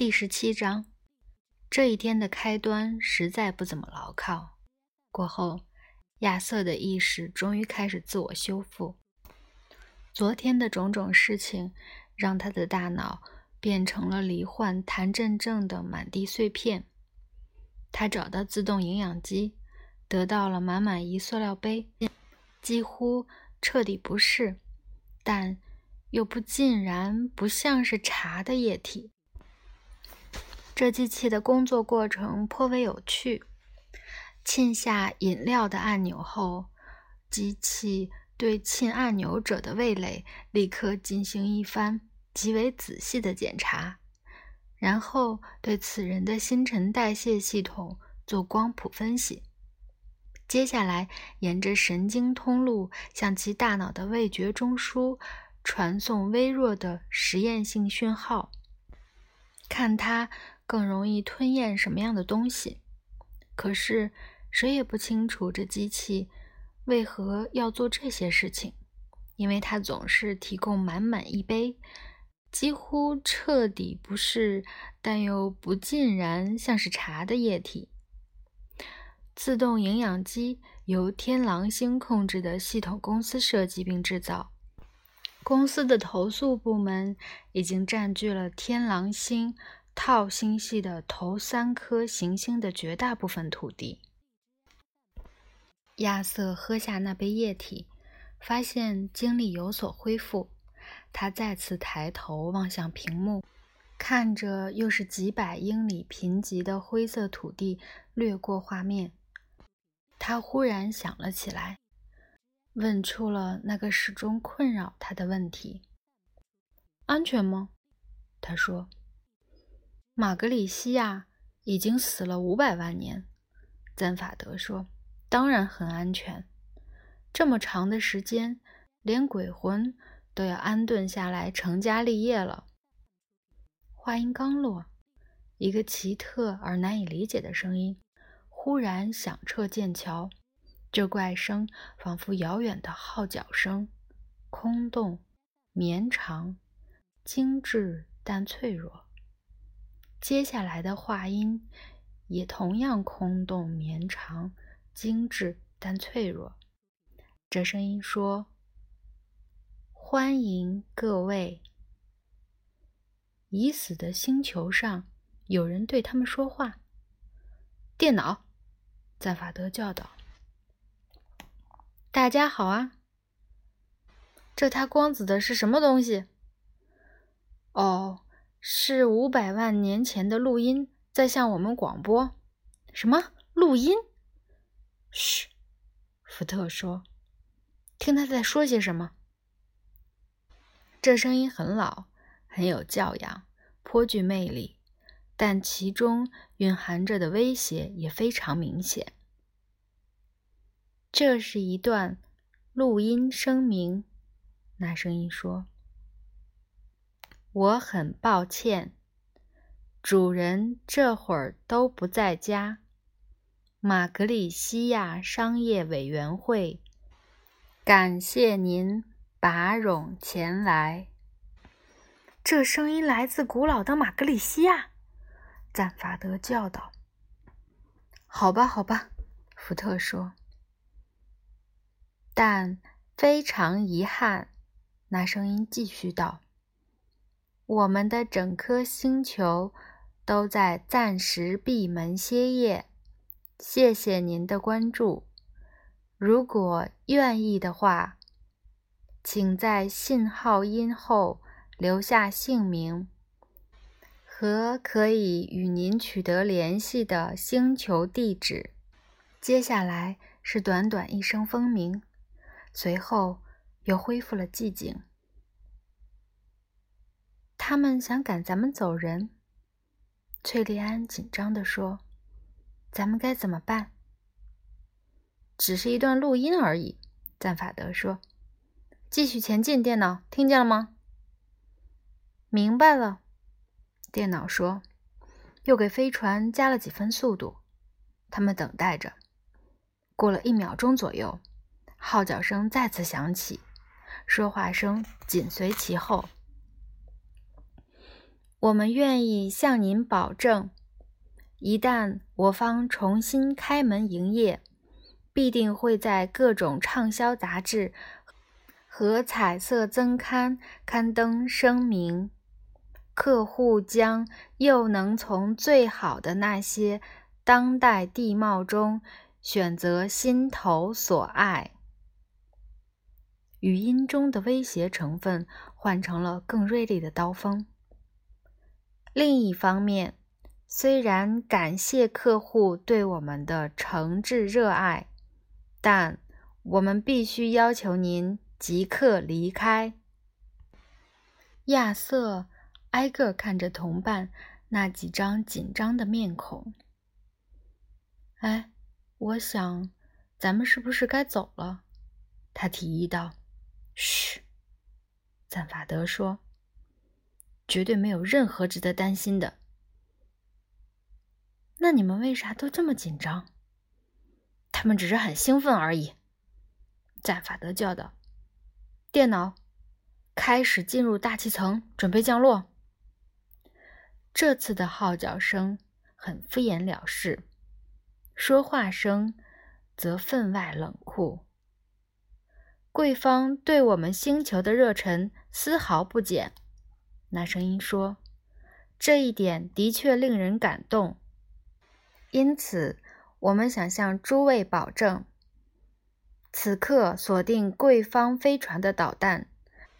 第十七章，这一天的开端实在不怎么牢靠。过后，亚瑟的意识终于开始自我修复。昨天的种种事情让他的大脑变成了罹患痰症症的满地碎片。他找到自动营养机，得到了满满一塑料杯，几乎彻底不是，但又不尽然不像是茶的液体。这机器的工作过程颇为有趣。沁下饮料的按钮后，机器对沁按钮者的味蕾立刻进行一番极为仔细的检查，然后对此人的新陈代谢系统做光谱分析。接下来，沿着神经通路向其大脑的味觉中枢传送微弱的实验性讯号，看它。更容易吞咽什么样的东西？可是谁也不清楚这机器为何要做这些事情，因为它总是提供满满一杯，几乎彻底不是，但又不尽然像是茶的液体。自动营养机由天狼星控制的系统公司设计并制造，公司的投诉部门已经占据了天狼星。套星系的头三颗行星的绝大部分土地。亚瑟喝下那杯液体，发现精力有所恢复。他再次抬头望向屏幕，看着又是几百英里贫瘠的灰色土地掠过画面。他忽然想了起来，问出了那个始终困扰他的问题：“安全吗？”他说。马格里西亚已经死了五百万年，赞法德说：“当然很安全。这么长的时间，连鬼魂都要安顿下来成家立业了。”话音刚落，一个奇特而难以理解的声音忽然响彻剑桥。这怪声仿佛遥远的号角声，空洞、绵长、精致但脆弱。接下来的话音也同样空洞、绵长、精致但脆弱。这声音说：“欢迎各位。”已死的星球上有人对他们说话。电脑，赞法德教导：“大家好啊！这他光子的是什么东西？”哦。是五百万年前的录音在向我们广播。什么录音？嘘，福特说：“听他在说些什么。”这声音很老，很有教养，颇具魅力，但其中蕴含着的威胁也非常明显。这是一段录音声明，那声音说。我很抱歉，主人这会儿都不在家。马格里西亚商业委员会，感谢您拔冗前来。这声音来自古老的马格里西亚，赞法德教导。好吧，好吧，福特说。但非常遗憾，那声音继续道。我们的整颗星球都在暂时闭门歇业，谢谢您的关注。如果愿意的话，请在信号音后留下姓名和可以与您取得联系的星球地址。接下来是短短一声风鸣，随后又恢复了寂静。他们想赶咱们走人，翠莉安紧张地说：“咱们该怎么办？”只是一段录音而已，赞法德说：“继续前进，电脑，听见了吗？”“明白了。”电脑说，又给飞船加了几分速度。他们等待着。过了一秒钟左右，号角声再次响起，说话声紧随其后。我们愿意向您保证，一旦我方重新开门营业，必定会在各种畅销杂志和彩色增刊刊登声明。客户将又能从最好的那些当代地貌中选择心头所爱。语音中的威胁成分换成了更锐利的刀锋。另一方面，虽然感谢客户对我们的诚挚热爱，但我们必须要求您即刻离开。亚瑟。挨个看着同伴那几张紧张的面孔。哎，我想，咱们是不是该走了？他提议道。嘘，赞法德说。绝对没有任何值得担心的。那你们为啥都这么紧张？他们只是很兴奋而已。赞法德叫道。电脑，开始进入大气层，准备降落。这次的号角声很敷衍了事，说话声则分外冷酷。贵方对我们星球的热忱丝毫不减。那声音说：“这一点的确令人感动。因此，我们想向诸位保证，此刻锁定贵方飞船的导弹，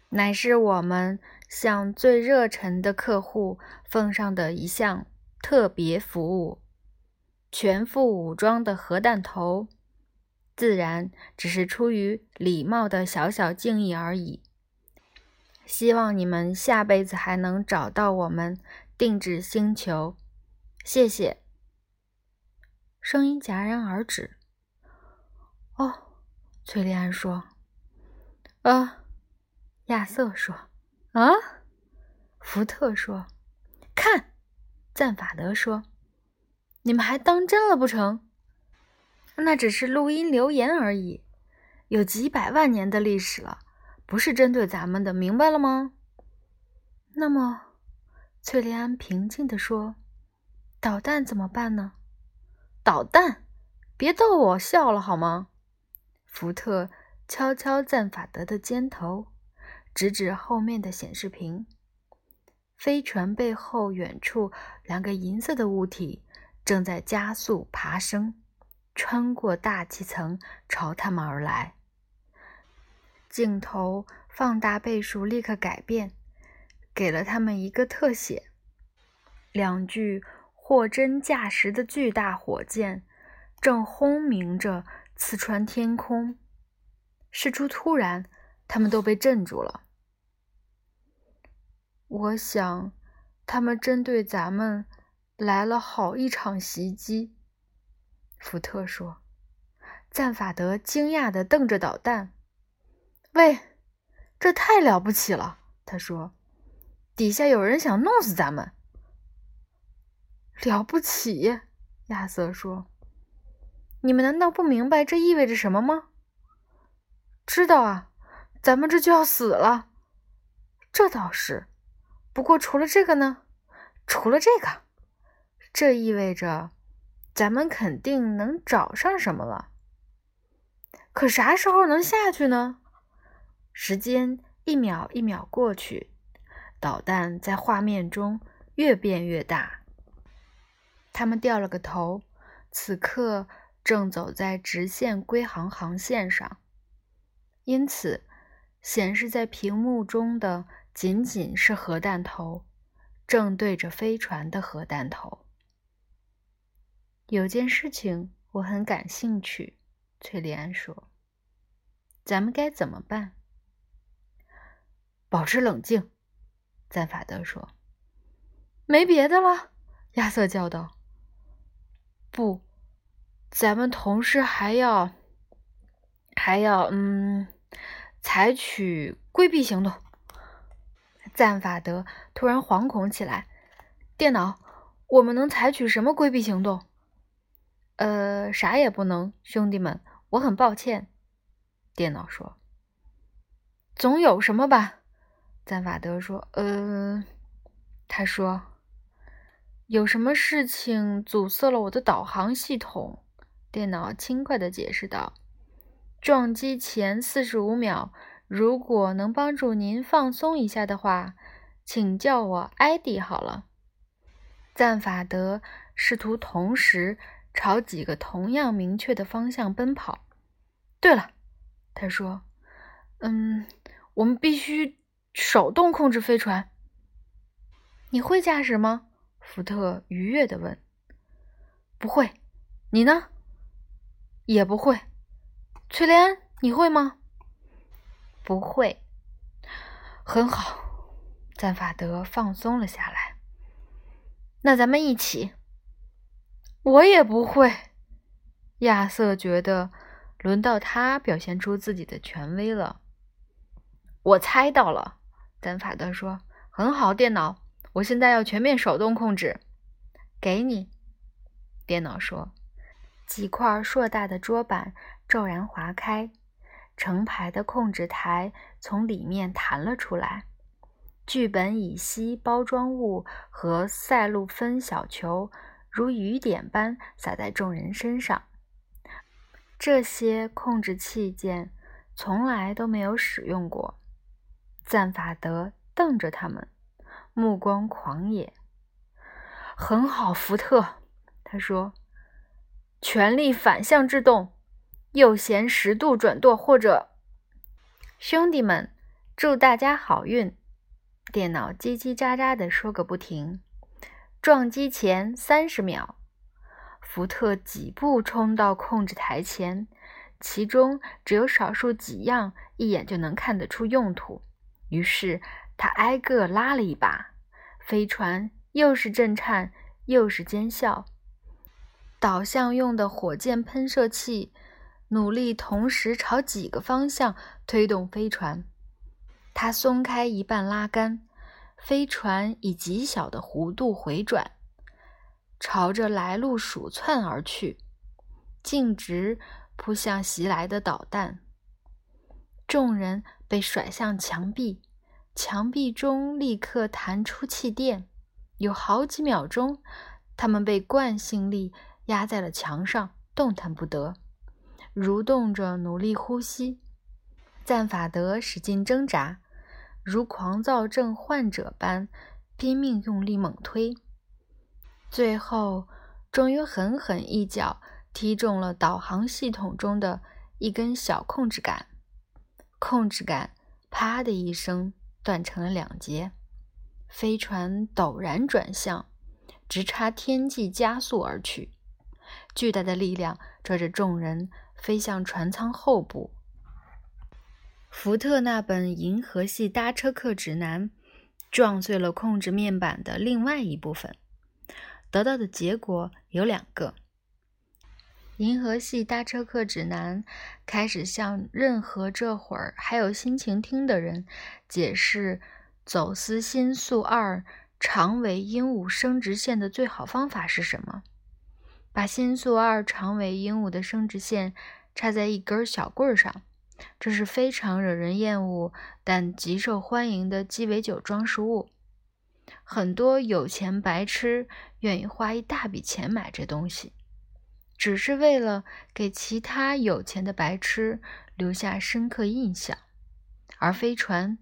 乃是我们。”向最热忱的客户奉上的一项特别服务，全副武装的核弹头，自然只是出于礼貌的小小敬意而已。希望你们下辈子还能找到我们定制星球。谢谢。声音戛然而止。哦，崔丽安说。啊，亚瑟说。啊，福特说：“看，赞法德说，你们还当真了不成？那只是录音留言而已，有几百万年的历史了，不是针对咱们的，明白了吗？”那么，翠莲安平静地说：“导弹怎么办呢？导弹，别逗我笑了好吗？”福特敲敲赞法德的肩头。指指后面的显示屏，飞船背后远处，两个银色的物体正在加速爬升，穿过大气层朝他们而来。镜头放大倍数立刻改变，给了他们一个特写：两具货真价实的巨大火箭正轰鸣着刺穿天空。事出突然。他们都被镇住了。我想，他们针对咱们来了好一场袭击。福特说。赞法德惊讶地瞪着导弹。喂，这太了不起了！他说：“底下有人想弄死咱们。”了不起，亚瑟说：“你们难道不明白这意味着什么吗？”知道啊。咱们这就要死了，这倒是。不过除了这个呢？除了这个，这意味着咱们肯定能找上什么了。可啥时候能下去呢？时间一秒一秒过去，导弹在画面中越变越大。他们掉了个头，此刻正走在直线归航航线上，因此。显示在屏幕中的仅仅是核弹头，正对着飞船的核弹头。有件事情我很感兴趣，崔丽安说：“咱们该怎么办？”保持冷静，赞法德说：“没别的了。”亚瑟叫道：“不，咱们同时还要，还要……嗯。”采取规避行动。赞法德突然惶恐起来。电脑，我们能采取什么规避行动？呃，啥也不能，兄弟们，我很抱歉。电脑说：“总有什么吧？”赞法德说：“呃，他说：“有什么事情阻塞了我的导航系统？”电脑轻快地解释道：“撞击前四十五秒，如果能帮助您放松一下的话，请叫我艾迪好了。”赞法德试图同时朝几个同样明确的方向奔跑。对了，他说：“嗯，我们必须手动控制飞船。”你会驾驶吗？福特愉悦地问。“不会。”你呢？也不会。翠莲，你会吗？不会。很好。赞法德放松了下来。那咱们一起。我也不会。亚瑟觉得轮到他表现出自己的权威了。我猜到了。赞法德说：“很好，电脑。”我现在要全面手动控制，给你。电脑说：“几块硕大的桌板骤然划开，成排的控制台从里面弹了出来，聚苯乙烯包装物和赛璐芬小球如雨点般洒在众人身上。这些控制器件从来都没有使用过。”赞法德瞪着他们。目光狂野，很好，福特。他说：“全力反向制动，右舷十度转舵，或者……兄弟们，祝大家好运！”电脑叽叽喳喳的说个不停。撞击前三十秒，福特几步冲到控制台前，其中只有少数几样一眼就能看得出用途。于是。他挨个拉了一把，飞船又是震颤又是尖笑。导向用的火箭喷射器努力同时朝几个方向推动飞船。他松开一半拉杆，飞船以极小的弧度回转，朝着来路鼠窜而去，径直扑向袭来的导弹。众人被甩向墙壁。墙壁中立刻弹出气垫，有好几秒钟，他们被惯性力压在了墙上，动弹不得，蠕动着努力呼吸。赞法德使劲挣扎，如狂躁症患者般拼命用力猛推，最后终于狠狠一脚踢中了导航系统中的一根小控制杆，控制杆“啪”的一声。断成了两截，飞船陡然转向，直插天际加速而去。巨大的力量拽着众人飞向船舱后部。福特那本《银河系搭车客指南》撞碎了控制面板的另外一部分，得到的结果有两个。银河系搭车客指南开始向任何这会儿还有心情听的人解释走私新宿二长尾鹦鹉生殖线的最好方法是什么。把新宿二长尾鹦鹉的生殖线插在一根小棍上，这是非常惹人厌恶但极受欢迎的鸡尾酒装饰物。很多有钱白痴愿意花一大笔钱买这东西。只是为了给其他有钱的白痴留下深刻印象，而飞船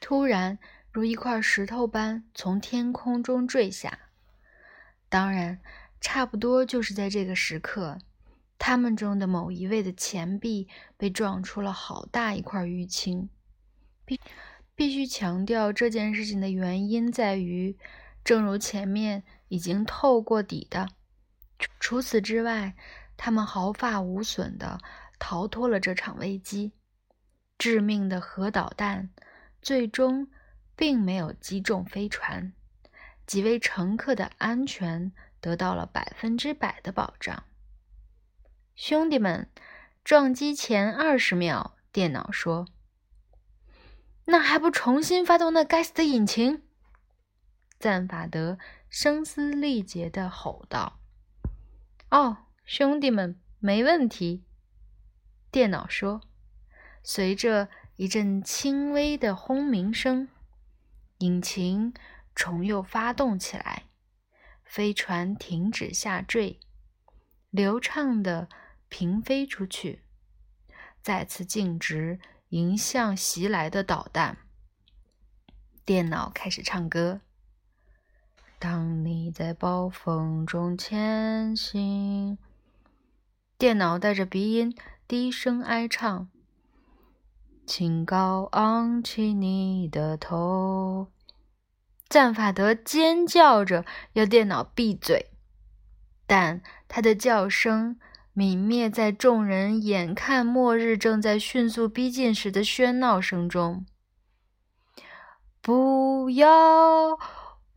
突然如一块石头般从天空中坠下。当然，差不多就是在这个时刻，他们中的某一位的钱币被撞出了好大一块淤青。必必须强调这件事情的原因在于，正如前面已经透过底的。除此之外，他们毫发无损地逃脱了这场危机。致命的核导弹最终并没有击中飞船，几位乘客的安全得到了百分之百的保障。兄弟们，撞击前二十秒，电脑说：“那还不重新发动那该死的引擎！”赞法德声嘶力竭地吼道。哦，兄弟们，没问题。电脑说，随着一阵轻微的轰鸣声，引擎重又发动起来，飞船停止下坠，流畅地平飞出去，再次径直迎向袭来的导弹。电脑开始唱歌。当你在暴风中前行，电脑带着鼻音低声哀唱：“请高昂起你的头。”赞法德尖叫着要电脑闭嘴，但他的叫声泯灭在众人眼看末日正在迅速逼近时的喧闹声中。不要。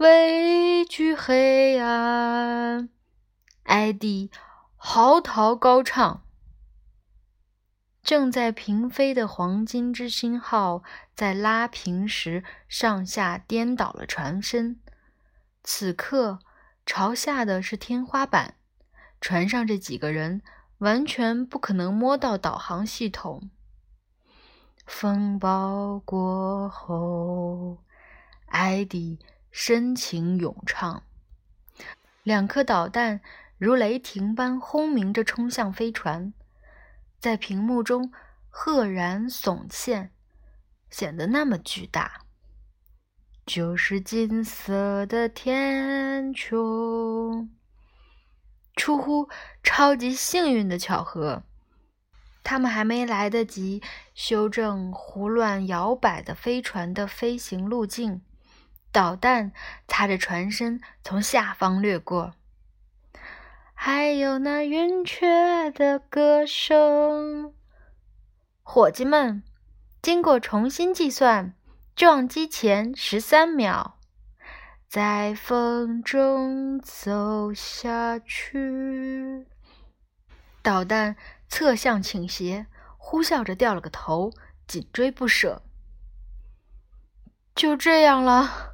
畏惧黑暗，艾迪嚎啕高唱。正在平飞的黄金之星号在拉平时上下颠倒了船身，此刻朝下的是天花板。船上这几个人完全不可能摸到导航系统。风暴过后，艾迪。深情咏唱，两颗导弹如雷霆般轰鸣着冲向飞船，在屏幕中赫然耸现，显得那么巨大。就是金色的天穹。出乎超级幸运的巧合，他们还没来得及修正胡乱摇摆的飞船的飞行路径。导弹擦着船身从下方掠过，还有那云雀的歌声。伙计们，经过重新计算，撞击前十三秒，在风中走下去。导弹侧向倾斜，呼啸着掉了个头，紧追不舍。就这样了。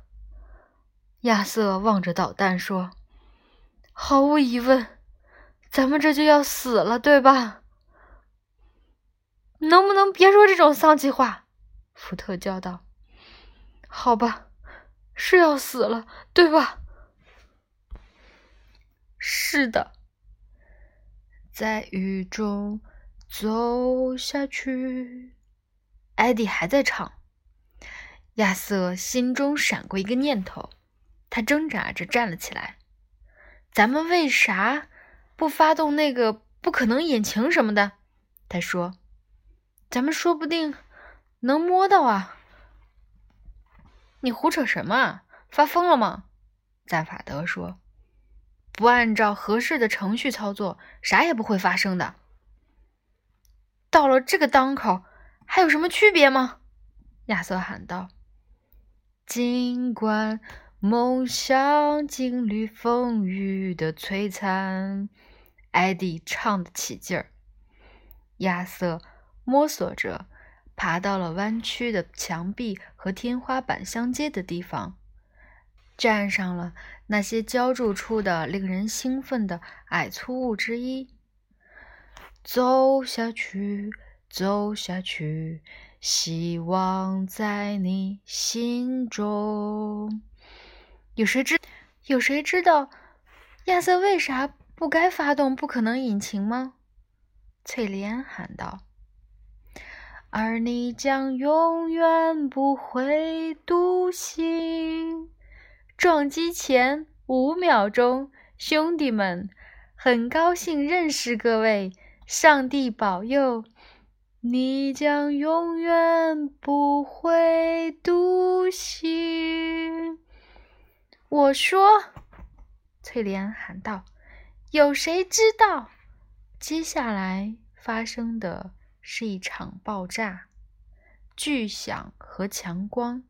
亚瑟望着导弹说：“毫无疑问，咱们这就要死了，对吧？”能不能别说这种丧气话？”福特叫道。“好吧，是要死了，对吧？”“是的。”在雨中走下去，艾迪还在唱。亚瑟心中闪过一个念头。他挣扎着站了起来。咱们为啥不发动那个不可能引擎什么的？他说：“咱们说不定能摸到啊！”你胡扯什么？发疯了吗？赞法德说：“不按照合适的程序操作，啥也不会发生的。”到了这个当口，还有什么区别吗？亚瑟喊道：“尽管。”梦想经历风雨的摧残，艾迪唱得起劲儿。亚瑟摸索着爬到了弯曲的墙壁和天花板相接的地方，站上了那些浇筑出的令人兴奋的矮粗物之一。走下去，走下去，希望在你心中。有谁知有谁知道亚瑟为啥不该发动不可能引擎吗？翠莲喊道。而你将永远不会独行。撞击前五秒钟，兄弟们，很高兴认识各位。上帝保佑，你将永远不会独行。我说，翠莲喊道：“有谁知道，接下来发生的是一场爆炸，巨响和强光，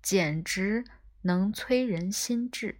简直能摧人心智。”